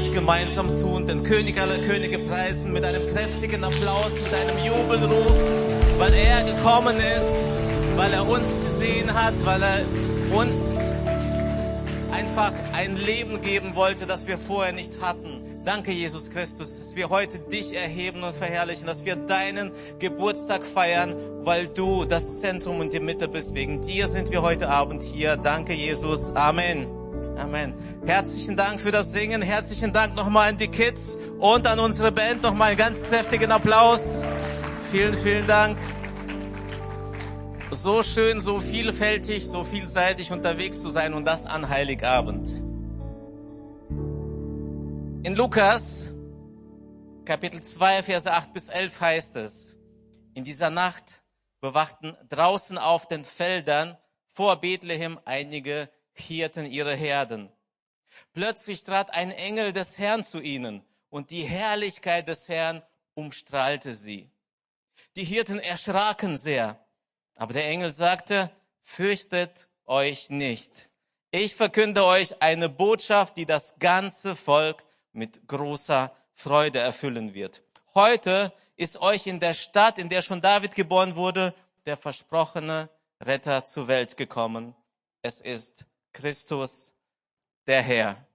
jetzt gemeinsam tun, den König aller Könige preisen mit einem kräftigen Applaus, mit einem Jubelruf, weil er gekommen ist, weil er uns gesehen hat, weil er uns einfach ein Leben geben wollte, das wir vorher nicht hatten. Danke, Jesus Christus, dass wir heute dich erheben und verherrlichen, dass wir deinen Geburtstag feiern, weil du das Zentrum und die Mitte bist. Wegen dir sind wir heute Abend hier. Danke, Jesus. Amen. Amen. Herzlichen Dank für das Singen. Herzlichen Dank nochmal an die Kids und an unsere Band. Nochmal einen ganz kräftigen Applaus. Vielen, vielen Dank. So schön, so vielfältig, so vielseitig unterwegs zu sein und das an Heiligabend. In Lukas Kapitel 2, Verse 8 bis 11 heißt es, in dieser Nacht bewachten draußen auf den Feldern vor Bethlehem einige Hirten ihre Herden. Plötzlich trat ein Engel des Herrn zu ihnen und die Herrlichkeit des Herrn umstrahlte sie. Die Hirten erschraken sehr, aber der Engel sagte, fürchtet euch nicht. Ich verkünde euch eine Botschaft, die das ganze Volk mit großer Freude erfüllen wird. Heute ist euch in der Stadt, in der schon David geboren wurde, der versprochene Retter zur Welt gekommen. Es ist Christus, der Herr.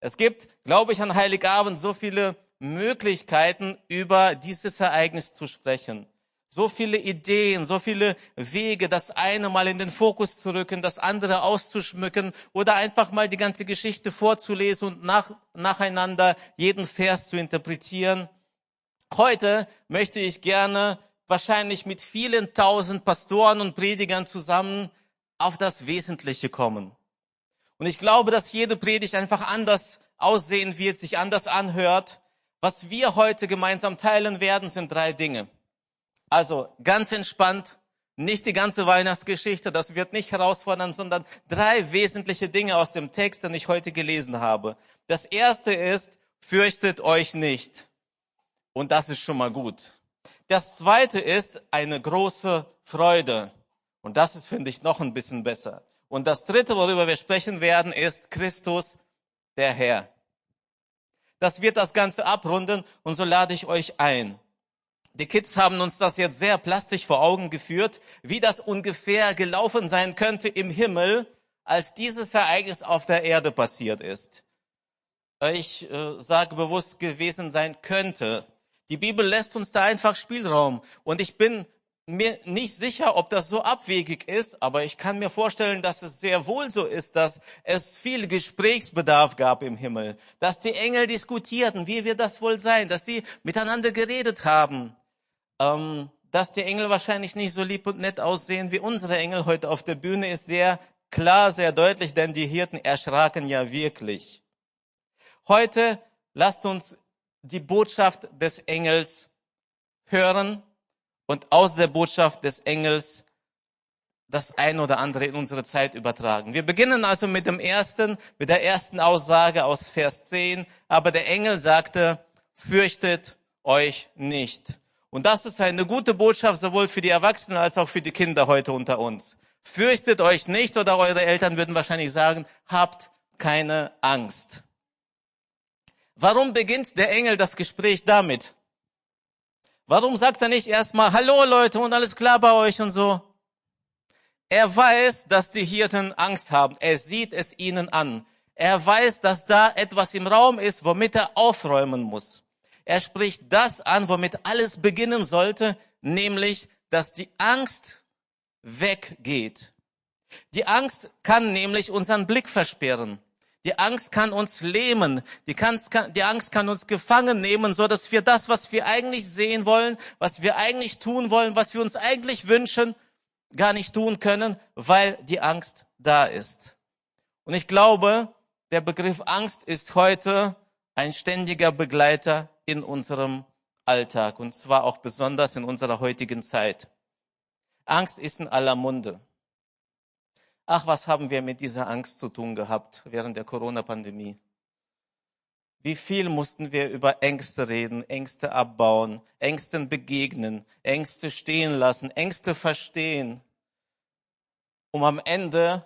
Es gibt, glaube ich, an Heiligabend so viele Möglichkeiten, über dieses Ereignis zu sprechen so viele Ideen, so viele Wege, das eine mal in den Fokus zu rücken, das andere auszuschmücken oder einfach mal die ganze Geschichte vorzulesen und nach, nacheinander jeden Vers zu interpretieren. Heute möchte ich gerne wahrscheinlich mit vielen tausend Pastoren und Predigern zusammen auf das Wesentliche kommen. Und ich glaube, dass jede Predigt einfach anders aussehen wird, sich anders anhört. Was wir heute gemeinsam teilen werden, sind drei Dinge. Also ganz entspannt, nicht die ganze Weihnachtsgeschichte, das wird nicht herausfordern, sondern drei wesentliche Dinge aus dem Text, den ich heute gelesen habe. Das erste ist, fürchtet euch nicht. Und das ist schon mal gut. Das zweite ist eine große Freude. Und das ist, finde ich, noch ein bisschen besser. Und das dritte, worüber wir sprechen werden, ist Christus, der Herr. Das wird das Ganze abrunden und so lade ich euch ein. Die Kids haben uns das jetzt sehr plastisch vor Augen geführt, wie das ungefähr gelaufen sein könnte im Himmel, als dieses Ereignis auf der Erde passiert ist. Ich äh, sage bewusst gewesen sein könnte. Die Bibel lässt uns da einfach Spielraum. Und ich bin mir nicht sicher, ob das so abwegig ist, aber ich kann mir vorstellen, dass es sehr wohl so ist, dass es viel Gesprächsbedarf gab im Himmel, dass die Engel diskutierten, wie wird das wohl sein, dass sie miteinander geredet haben ähm, dass die Engel wahrscheinlich nicht so lieb und nett aussehen wie unsere Engel heute auf der Bühne, ist sehr klar, sehr deutlich, denn die Hirten erschraken ja wirklich. Heute lasst uns die Botschaft des Engels hören und aus der Botschaft des Engels das ein oder andere in unsere Zeit übertragen. Wir beginnen also mit dem ersten, mit der ersten Aussage aus Vers 10. Aber der Engel sagte, fürchtet euch nicht. Und das ist eine gute Botschaft sowohl für die Erwachsenen als auch für die Kinder heute unter uns. Fürchtet euch nicht oder eure Eltern würden wahrscheinlich sagen, habt keine Angst. Warum beginnt der Engel das Gespräch damit? Warum sagt er nicht erstmal, hallo Leute und alles klar bei euch und so? Er weiß, dass die Hirten Angst haben. Er sieht es ihnen an. Er weiß, dass da etwas im Raum ist, womit er aufräumen muss. Er spricht das an, womit alles beginnen sollte, nämlich, dass die Angst weggeht. Die Angst kann nämlich unseren Blick versperren. Die Angst kann uns lähmen. Die, die, Angst kann uns gefangen nehmen, so dass wir das, was wir eigentlich sehen wollen, was wir eigentlich tun wollen, was wir uns eigentlich wünschen, gar nicht tun können, weil die Angst da ist. Und ich glaube, der Begriff Angst ist heute ein ständiger Begleiter in unserem Alltag und zwar auch besonders in unserer heutigen Zeit. Angst ist in aller Munde. Ach, was haben wir mit dieser Angst zu tun gehabt während der Corona-Pandemie? Wie viel mussten wir über Ängste reden, Ängste abbauen, Ängsten begegnen, Ängste stehen lassen, Ängste verstehen, um am Ende,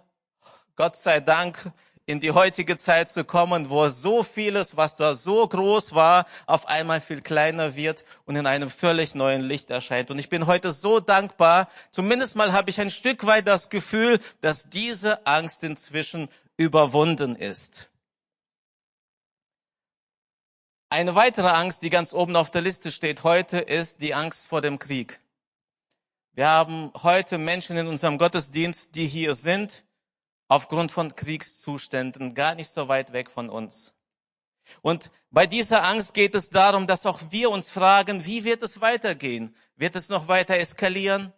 Gott sei Dank, in die heutige Zeit zu kommen, wo so vieles, was da so groß war, auf einmal viel kleiner wird und in einem völlig neuen Licht erscheint. Und ich bin heute so dankbar. Zumindest mal habe ich ein Stück weit das Gefühl, dass diese Angst inzwischen überwunden ist. Eine weitere Angst, die ganz oben auf der Liste steht heute, ist die Angst vor dem Krieg. Wir haben heute Menschen in unserem Gottesdienst, die hier sind, aufgrund von Kriegszuständen, gar nicht so weit weg von uns. Und bei dieser Angst geht es darum, dass auch wir uns fragen, wie wird es weitergehen? Wird es noch weiter eskalieren?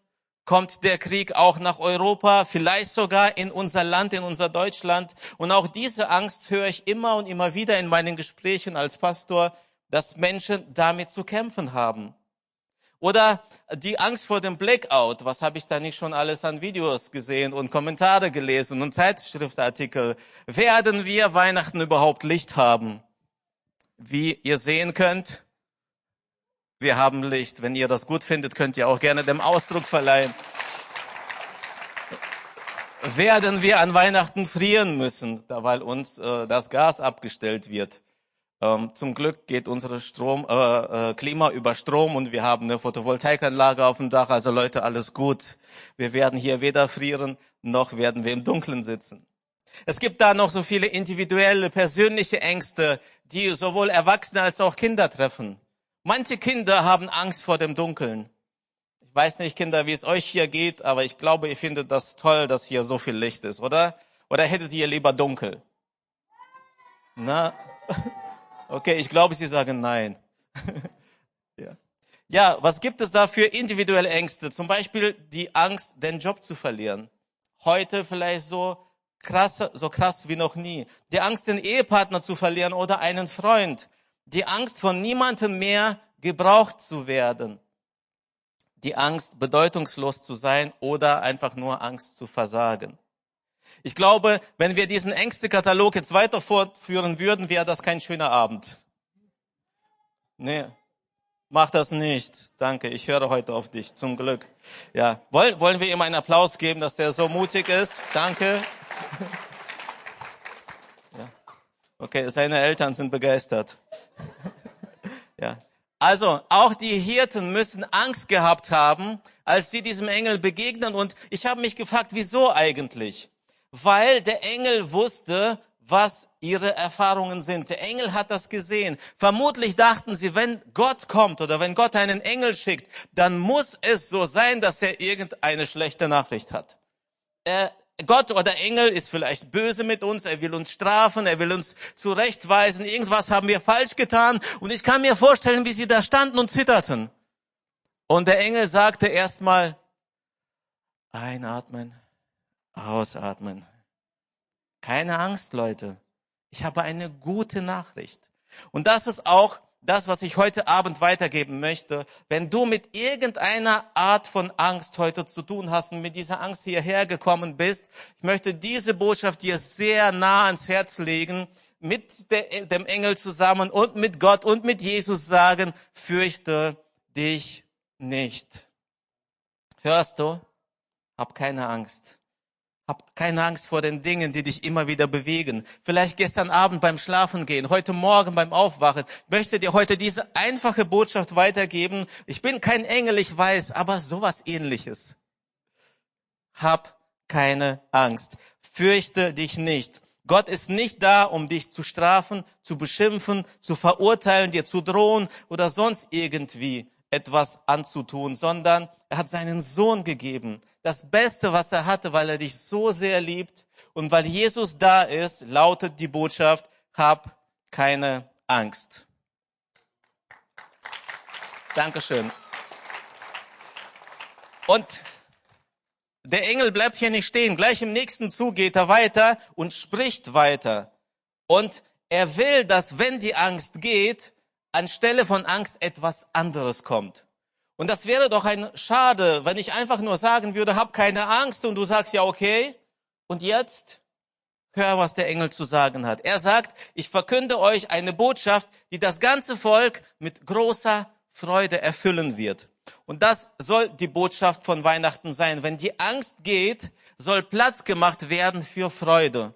Kommt der Krieg auch nach Europa, vielleicht sogar in unser Land, in unser Deutschland? Und auch diese Angst höre ich immer und immer wieder in meinen Gesprächen als Pastor, dass Menschen damit zu kämpfen haben. Oder die Angst vor dem Blackout. Was habe ich da nicht schon alles an Videos gesehen und Kommentare gelesen und Zeitschriftartikel? Werden wir Weihnachten überhaupt Licht haben? Wie ihr sehen könnt, wir haben Licht. Wenn ihr das gut findet, könnt ihr auch gerne dem Ausdruck verleihen. Werden wir an Weihnachten frieren müssen, da weil uns äh, das Gas abgestellt wird? Ähm, zum Glück geht unsere Strom, äh, äh, Klima über Strom und wir haben eine Photovoltaikanlage auf dem Dach. Also Leute, alles gut. Wir werden hier weder frieren, noch werden wir im Dunkeln sitzen. Es gibt da noch so viele individuelle, persönliche Ängste, die sowohl Erwachsene als auch Kinder treffen. Manche Kinder haben Angst vor dem Dunkeln. Ich weiß nicht, Kinder, wie es euch hier geht, aber ich glaube, ihr findet das toll, dass hier so viel Licht ist, oder? Oder hättet ihr lieber dunkel? Na? Okay, ich glaube, Sie sagen nein. ja. ja, was gibt es da für individuelle Ängste? Zum Beispiel die Angst, den Job zu verlieren. Heute vielleicht so krass, so krass wie noch nie. Die Angst, den Ehepartner zu verlieren oder einen Freund. Die Angst, von niemandem mehr gebraucht zu werden. Die Angst, bedeutungslos zu sein oder einfach nur Angst zu versagen. Ich glaube, wenn wir diesen Ängstekatalog jetzt weiter fortführen würden, wäre das kein schöner Abend. Nee, mach das nicht. Danke, ich höre heute auf dich, zum Glück. Ja, wollen, wollen wir ihm einen Applaus geben, dass er so mutig ist? Danke. Ja. Okay, seine Eltern sind begeistert. Ja. Also, auch die Hirten müssen Angst gehabt haben, als sie diesem Engel begegnen. Und ich habe mich gefragt, wieso eigentlich? Weil der Engel wusste, was ihre Erfahrungen sind. Der Engel hat das gesehen. Vermutlich dachten sie, wenn Gott kommt oder wenn Gott einen Engel schickt, dann muss es so sein, dass er irgendeine schlechte Nachricht hat. Er, Gott oder Engel ist vielleicht böse mit uns, er will uns strafen, er will uns zurechtweisen, irgendwas haben wir falsch getan und ich kann mir vorstellen, wie sie da standen und zitterten. Und der Engel sagte erstmal, einatmen, Ausatmen. Keine Angst, Leute. Ich habe eine gute Nachricht. Und das ist auch das, was ich heute Abend weitergeben möchte. Wenn du mit irgendeiner Art von Angst heute zu tun hast und mit dieser Angst hierher gekommen bist, ich möchte diese Botschaft dir sehr nah ans Herz legen, mit dem Engel zusammen und mit Gott und mit Jesus sagen, fürchte dich nicht. Hörst du? Hab keine Angst. Hab keine Angst vor den Dingen, die dich immer wieder bewegen. Vielleicht gestern Abend beim Schlafen gehen, heute Morgen beim Aufwachen. Ich möchte dir heute diese einfache Botschaft weitergeben. Ich bin kein Engel, ich weiß, aber sowas ähnliches. Hab keine Angst. Fürchte dich nicht. Gott ist nicht da, um dich zu strafen, zu beschimpfen, zu verurteilen, dir zu drohen oder sonst irgendwie etwas anzutun, sondern er hat seinen Sohn gegeben. Das Beste, was er hatte, weil er dich so sehr liebt und weil Jesus da ist, lautet die Botschaft, hab keine Angst. Dankeschön. Und der Engel bleibt hier nicht stehen. Gleich im nächsten Zug geht er weiter und spricht weiter. Und er will, dass wenn die Angst geht, anstelle von Angst etwas anderes kommt. Und das wäre doch ein Schade, wenn ich einfach nur sagen würde, hab keine Angst und du sagst ja okay. Und jetzt hör, was der Engel zu sagen hat. Er sagt, ich verkünde euch eine Botschaft, die das ganze Volk mit großer Freude erfüllen wird. Und das soll die Botschaft von Weihnachten sein. Wenn die Angst geht, soll Platz gemacht werden für Freude.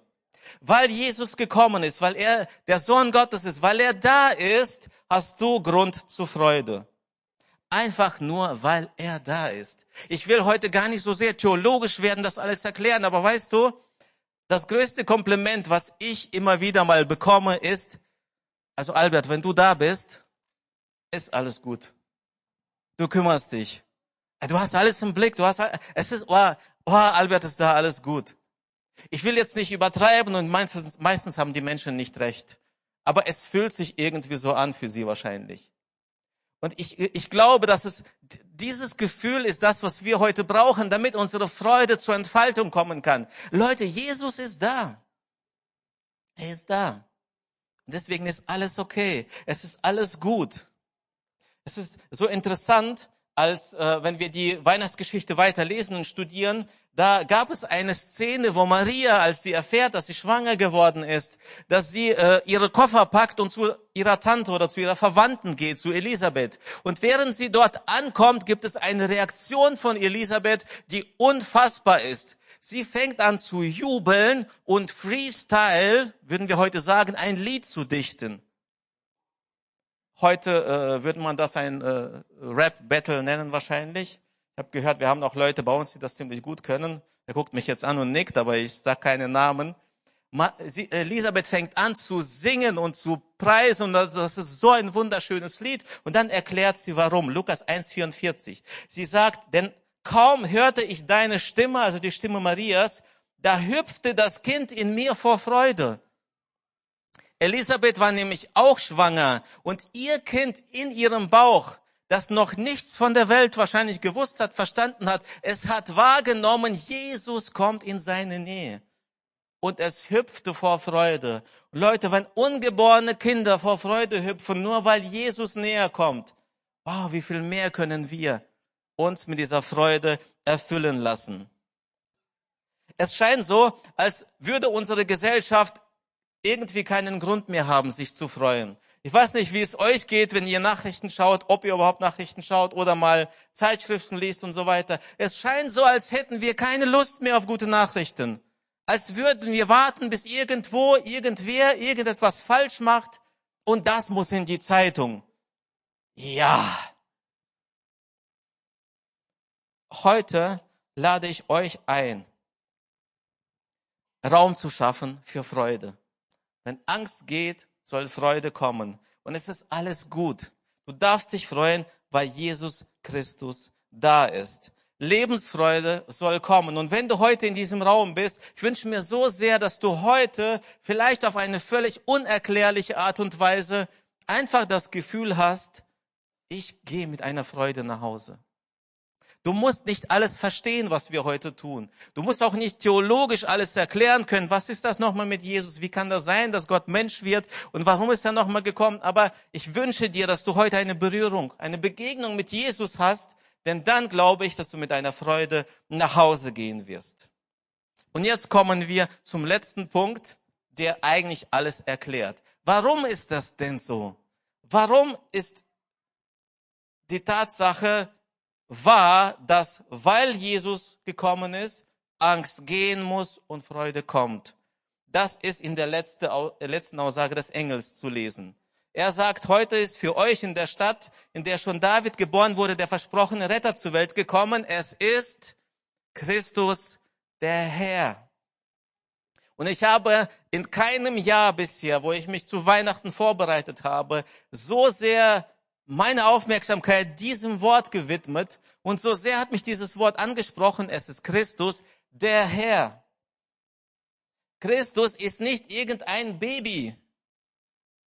Weil Jesus gekommen ist, weil er der Sohn Gottes ist, weil er da ist, hast du Grund zur Freude. Einfach nur, weil er da ist. Ich will heute gar nicht so sehr theologisch werden, das alles erklären, aber weißt du, das größte Kompliment, was ich immer wieder mal bekomme, ist, also Albert, wenn du da bist, ist alles gut. Du kümmerst dich. Du hast alles im Blick. Du hast, es ist, oh, oh, Albert ist da, alles gut. Ich will jetzt nicht übertreiben und meistens, meistens haben die Menschen nicht recht. Aber es fühlt sich irgendwie so an für sie wahrscheinlich. Und ich, ich glaube, dass es dieses Gefühl ist das, was wir heute brauchen, damit unsere Freude zur Entfaltung kommen kann. Leute, Jesus ist da. Er ist da. Und deswegen ist alles okay. Es ist alles gut. Es ist so interessant, als äh, wenn wir die Weihnachtsgeschichte weiterlesen und studieren, da gab es eine Szene, wo Maria, als sie erfährt, dass sie schwanger geworden ist, dass sie äh, ihre Koffer packt und zu ihrer Tante oder zu ihrer Verwandten geht, zu Elisabeth. Und während sie dort ankommt, gibt es eine Reaktion von Elisabeth, die unfassbar ist. Sie fängt an zu jubeln und Freestyle, würden wir heute sagen, ein Lied zu dichten. Heute äh, würde man das ein äh, Rap-Battle nennen wahrscheinlich. Ich habe gehört, wir haben auch Leute bei uns, die das ziemlich gut können. Er guckt mich jetzt an und nickt, aber ich sage keine Namen. Sie, Elisabeth fängt an zu singen und zu preisen und das ist so ein wunderschönes Lied. Und dann erklärt sie warum. Lukas 1,44. Sie sagt, denn kaum hörte ich deine Stimme, also die Stimme Marias, da hüpfte das Kind in mir vor Freude. Elisabeth war nämlich auch schwanger und ihr Kind in ihrem Bauch, das noch nichts von der Welt wahrscheinlich gewusst hat, verstanden hat, es hat wahrgenommen, Jesus kommt in seine Nähe. Und es hüpfte vor Freude. Leute, wenn ungeborene Kinder vor Freude hüpfen, nur weil Jesus näher kommt, wow, wie viel mehr können wir uns mit dieser Freude erfüllen lassen. Es scheint so, als würde unsere Gesellschaft irgendwie keinen Grund mehr haben, sich zu freuen. Ich weiß nicht, wie es euch geht, wenn ihr Nachrichten schaut, ob ihr überhaupt Nachrichten schaut oder mal Zeitschriften liest und so weiter. Es scheint so, als hätten wir keine Lust mehr auf gute Nachrichten. Als würden wir warten, bis irgendwo irgendwer irgendetwas falsch macht und das muss in die Zeitung. Ja. Heute lade ich euch ein, Raum zu schaffen für Freude. Wenn Angst geht, soll Freude kommen. Und es ist alles gut. Du darfst dich freuen, weil Jesus Christus da ist. Lebensfreude soll kommen. Und wenn du heute in diesem Raum bist, ich wünsche mir so sehr, dass du heute vielleicht auf eine völlig unerklärliche Art und Weise einfach das Gefühl hast, ich gehe mit einer Freude nach Hause. Du musst nicht alles verstehen, was wir heute tun. Du musst auch nicht theologisch alles erklären können. Was ist das nochmal mit Jesus? Wie kann das sein, dass Gott Mensch wird? Und warum ist er nochmal gekommen? Aber ich wünsche dir, dass du heute eine Berührung, eine Begegnung mit Jesus hast, denn dann glaube ich, dass du mit einer Freude nach Hause gehen wirst. Und jetzt kommen wir zum letzten Punkt, der eigentlich alles erklärt. Warum ist das denn so? Warum ist die Tatsache, war, dass weil Jesus gekommen ist, Angst gehen muss und Freude kommt. Das ist in der letzten Aussage des Engels zu lesen. Er sagt, heute ist für euch in der Stadt, in der schon David geboren wurde, der versprochene Retter zur Welt gekommen. Es ist Christus, der Herr. Und ich habe in keinem Jahr bisher, wo ich mich zu Weihnachten vorbereitet habe, so sehr meine Aufmerksamkeit diesem Wort gewidmet und so sehr hat mich dieses Wort angesprochen, es ist Christus, der Herr. Christus ist nicht irgendein Baby.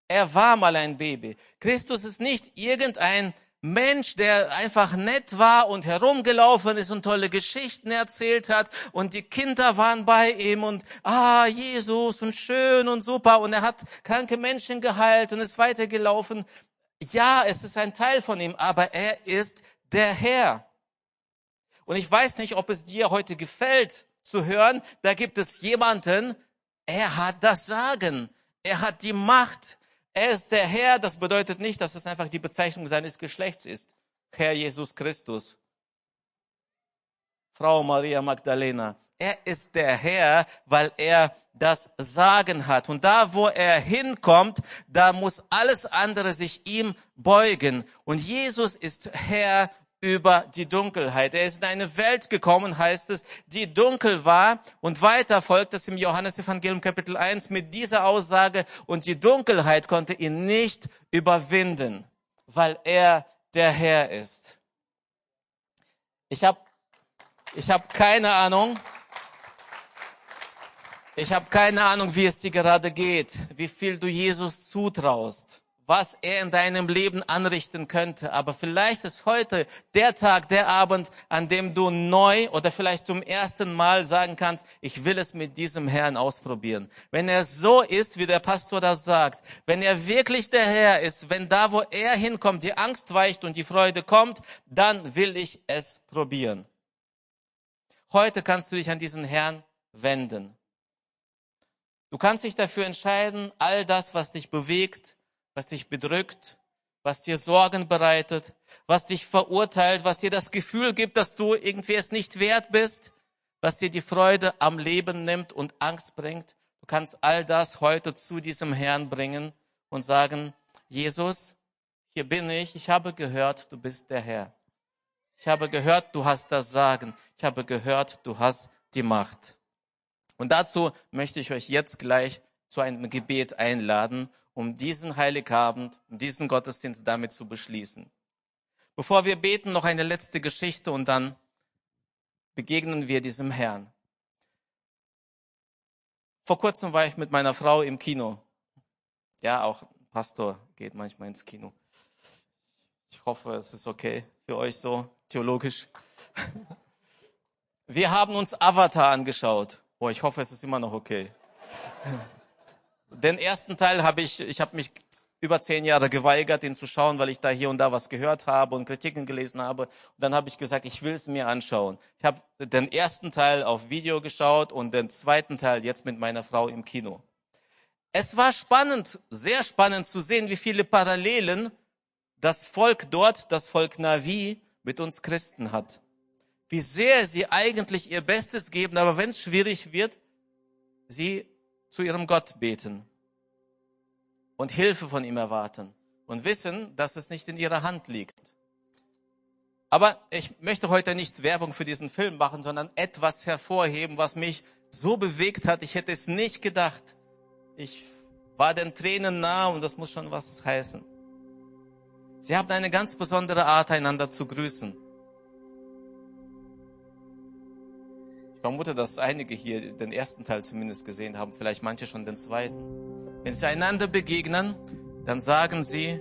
Er war mal ein Baby. Christus ist nicht irgendein Mensch, der einfach nett war und herumgelaufen ist und tolle Geschichten erzählt hat und die Kinder waren bei ihm und ah, Jesus und schön und super und er hat kranke Menschen geheilt und ist weitergelaufen. Ja, es ist ein Teil von ihm, aber er ist der Herr. Und ich weiß nicht, ob es dir heute gefällt zu hören, da gibt es jemanden, er hat das Sagen, er hat die Macht, er ist der Herr. Das bedeutet nicht, dass es einfach die Bezeichnung seines Geschlechts ist. Herr Jesus Christus. Frau Maria Magdalena. Er ist der Herr, weil er das Sagen hat. Und da, wo er hinkommt, da muss alles andere sich ihm beugen. Und Jesus ist Herr über die Dunkelheit. Er ist in eine Welt gekommen, heißt es, die dunkel war. Und weiter folgt es im Johannesevangelium Kapitel 1 mit dieser Aussage, und die Dunkelheit konnte ihn nicht überwinden, weil er der Herr ist. Ich habe ich hab keine Ahnung, ich habe keine Ahnung, wie es dir gerade geht, wie viel du Jesus zutraust, was er in deinem Leben anrichten könnte. Aber vielleicht ist heute der Tag, der Abend, an dem du neu oder vielleicht zum ersten Mal sagen kannst, ich will es mit diesem Herrn ausprobieren. Wenn er so ist, wie der Pastor das sagt, wenn er wirklich der Herr ist, wenn da, wo er hinkommt, die Angst weicht und die Freude kommt, dann will ich es probieren. Heute kannst du dich an diesen Herrn wenden. Du kannst dich dafür entscheiden, all das, was dich bewegt, was dich bedrückt, was dir Sorgen bereitet, was dich verurteilt, was dir das Gefühl gibt, dass du irgendwie es nicht wert bist, was dir die Freude am Leben nimmt und Angst bringt. Du kannst all das heute zu diesem Herrn bringen und sagen, Jesus, hier bin ich, ich habe gehört, du bist der Herr. Ich habe gehört, du hast das Sagen. Ich habe gehört, du hast die Macht. Und dazu möchte ich euch jetzt gleich zu einem Gebet einladen, um diesen Heiligabend, um diesen Gottesdienst damit zu beschließen. Bevor wir beten, noch eine letzte Geschichte und dann begegnen wir diesem Herrn. Vor kurzem war ich mit meiner Frau im Kino. Ja, auch Pastor geht manchmal ins Kino. Ich hoffe, es ist okay für euch so theologisch. Wir haben uns Avatar angeschaut. Oh, ich hoffe, es ist immer noch okay. Den ersten Teil habe ich, ich habe mich über zehn Jahre geweigert, ihn zu schauen, weil ich da hier und da was gehört habe und Kritiken gelesen habe. Und dann habe ich gesagt, ich will es mir anschauen. Ich habe den ersten Teil auf Video geschaut und den zweiten Teil jetzt mit meiner Frau im Kino. Es war spannend, sehr spannend zu sehen, wie viele Parallelen das Volk dort, das Volk Navi, mit uns Christen hat wie sehr sie eigentlich ihr Bestes geben, aber wenn es schwierig wird, sie zu ihrem Gott beten und Hilfe von ihm erwarten und wissen, dass es nicht in ihrer Hand liegt. Aber ich möchte heute nicht Werbung für diesen Film machen, sondern etwas hervorheben, was mich so bewegt hat. Ich hätte es nicht gedacht. Ich war den Tränen nah und das muss schon was heißen. Sie haben eine ganz besondere Art, einander zu grüßen. Vermute, dass einige hier den ersten Teil zumindest gesehen haben, vielleicht manche schon den zweiten. Wenn sie einander begegnen, dann sagen sie,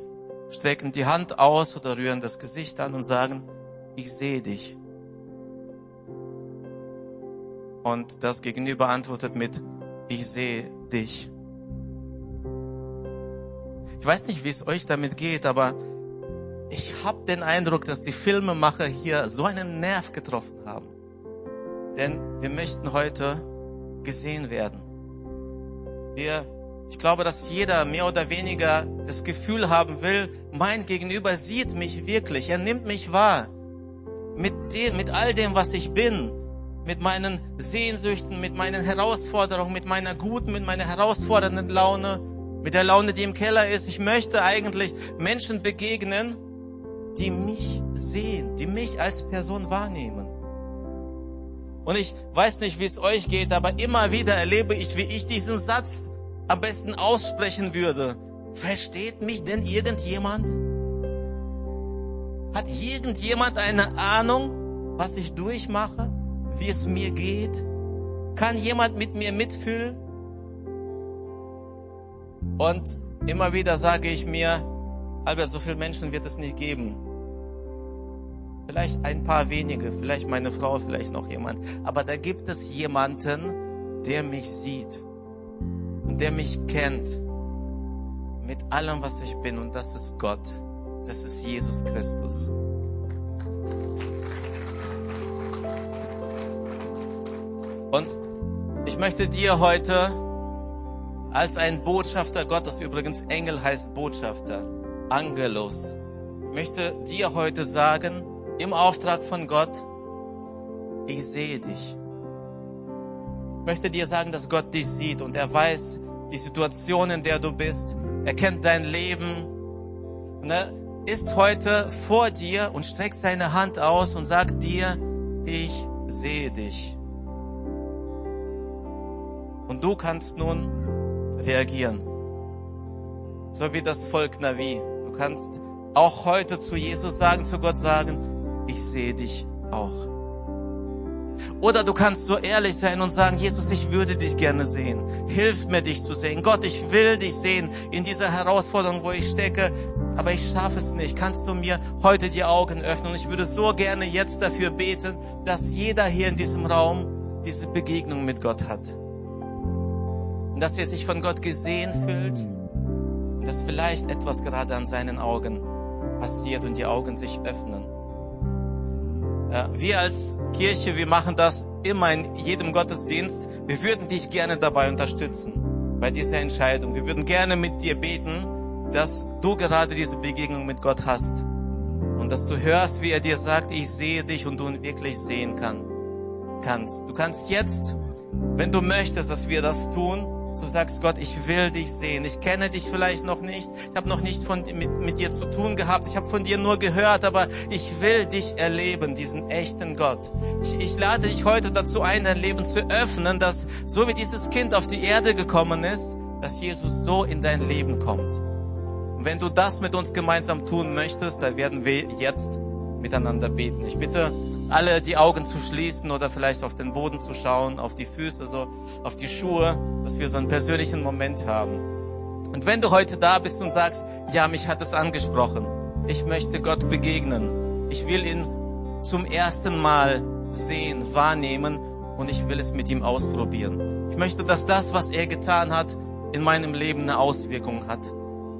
strecken die Hand aus oder rühren das Gesicht an und sagen, ich sehe dich. Und das Gegenüber antwortet mit, ich sehe dich. Ich weiß nicht, wie es euch damit geht, aber ich habe den Eindruck, dass die Filmemacher hier so einen Nerv getroffen haben. Denn wir möchten heute gesehen werden. Wir, ich glaube, dass jeder mehr oder weniger das Gefühl haben will, mein Gegenüber sieht mich wirklich, er nimmt mich wahr. Mit dem, mit all dem, was ich bin, mit meinen Sehnsüchten, mit meinen Herausforderungen, mit meiner guten, mit meiner herausfordernden Laune, mit der Laune, die im Keller ist. Ich möchte eigentlich Menschen begegnen, die mich sehen, die mich als Person wahrnehmen. Und ich weiß nicht, wie es euch geht, aber immer wieder erlebe ich, wie ich diesen Satz am besten aussprechen würde. Versteht mich denn irgendjemand? Hat irgendjemand eine Ahnung, was ich durchmache, wie es mir geht? Kann jemand mit mir mitfühlen? Und immer wieder sage ich mir, Albert, so viele Menschen wird es nicht geben. Vielleicht ein paar wenige, vielleicht meine Frau, vielleicht noch jemand. Aber da gibt es jemanden, der mich sieht und der mich kennt mit allem, was ich bin. Und das ist Gott. Das ist Jesus Christus. Und ich möchte dir heute als ein Botschafter Gottes, übrigens Engel heißt Botschafter, Angelos, möchte dir heute sagen, im Auftrag von Gott, ich sehe dich. möchte dir sagen, dass Gott dich sieht und er weiß die Situation, in der du bist. Er kennt dein Leben. Und er ist heute vor dir und streckt seine Hand aus und sagt dir, ich sehe dich. Und du kannst nun reagieren. So wie das Volk Navi. Du kannst auch heute zu Jesus sagen, zu Gott sagen, ich sehe dich auch. Oder du kannst so ehrlich sein und sagen, Jesus, ich würde dich gerne sehen. Hilf mir, dich zu sehen. Gott, ich will dich sehen in dieser Herausforderung, wo ich stecke, aber ich schaffe es nicht. Kannst du mir heute die Augen öffnen? Und ich würde so gerne jetzt dafür beten, dass jeder hier in diesem Raum diese Begegnung mit Gott hat. Und dass er sich von Gott gesehen fühlt und dass vielleicht etwas gerade an seinen Augen passiert und die Augen sich öffnen. Wir als Kirche, wir machen das immer in jedem Gottesdienst. Wir würden dich gerne dabei unterstützen, bei dieser Entscheidung. Wir würden gerne mit dir beten, dass du gerade diese Begegnung mit Gott hast. Und dass du hörst, wie er dir sagt, ich sehe dich und du ihn wirklich sehen kann, kannst. Du kannst jetzt, wenn du möchtest, dass wir das tun, Du sagst, Gott, ich will dich sehen. Ich kenne dich vielleicht noch nicht. Ich habe noch nicht von, mit, mit dir zu tun gehabt. Ich habe von dir nur gehört, aber ich will dich erleben, diesen echten Gott. Ich, ich lade dich heute dazu ein, dein Leben zu öffnen, dass so wie dieses Kind auf die Erde gekommen ist, dass Jesus so in dein Leben kommt. Und wenn du das mit uns gemeinsam tun möchtest, dann werden wir jetzt miteinander beten. Ich bitte alle die Augen zu schließen oder vielleicht auf den Boden zu schauen, auf die Füße, so auf die Schuhe, dass wir so einen persönlichen Moment haben. Und wenn du heute da bist und sagst, ja, mich hat es angesprochen, ich möchte Gott begegnen, ich will ihn zum ersten Mal sehen, wahrnehmen und ich will es mit ihm ausprobieren. Ich möchte, dass das, was er getan hat, in meinem Leben eine Auswirkung hat,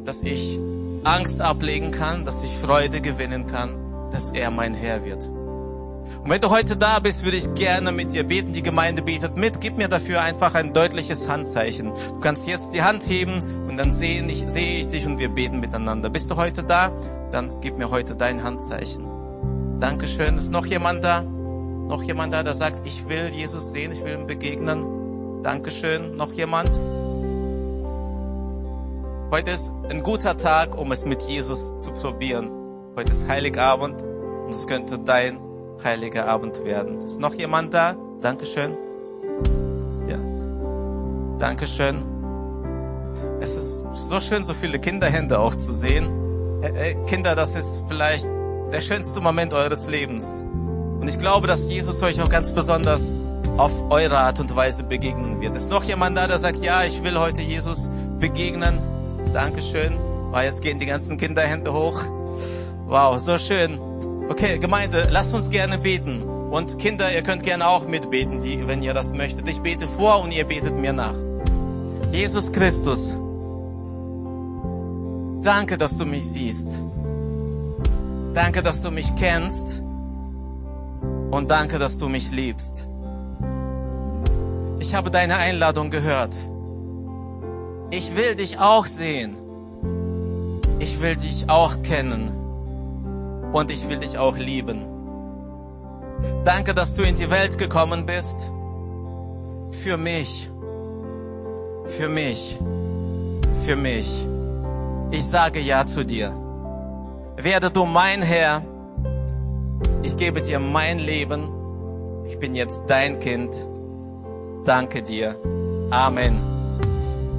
dass ich Angst ablegen kann, dass ich Freude gewinnen kann, dass er mein Herr wird. Und wenn du heute da bist, würde ich gerne mit dir beten. Die Gemeinde betet mit. Gib mir dafür einfach ein deutliches Handzeichen. Du kannst jetzt die Hand heben und dann sehe ich, sehe ich dich und wir beten miteinander. Bist du heute da? Dann gib mir heute dein Handzeichen. Dankeschön. Ist noch jemand da? Noch jemand da, der sagt, ich will Jesus sehen, ich will ihm begegnen? Dankeschön. Noch jemand? Heute ist ein guter Tag, um es mit Jesus zu probieren. Heute ist Heiligabend und es könnte dein heiliger Abend werden. Ist noch jemand da? Dankeschön. Ja. Dankeschön. Es ist so schön, so viele Kinderhände auch zu sehen. Äh, äh, Kinder, das ist vielleicht der schönste Moment eures Lebens. Und ich glaube, dass Jesus euch auch ganz besonders auf eure Art und Weise begegnen wird. Ist noch jemand da, der sagt, ja, ich will heute Jesus begegnen? Dankeschön. Oh, jetzt gehen die ganzen Kinderhände hoch. Wow, so schön. Okay, Gemeinde, lasst uns gerne beten. Und Kinder, ihr könnt gerne auch mitbeten, die, wenn ihr das möchtet. Ich bete vor und ihr betet mir nach. Jesus Christus, danke, dass du mich siehst. Danke, dass du mich kennst. Und danke, dass du mich liebst. Ich habe deine Einladung gehört. Ich will dich auch sehen. Ich will dich auch kennen und ich will dich auch lieben. Danke, dass du in die Welt gekommen bist. Für mich. Für mich. Für mich. Ich sage Ja zu dir. Werde du mein Herr. Ich gebe dir mein Leben. Ich bin jetzt dein Kind. Danke dir. Amen.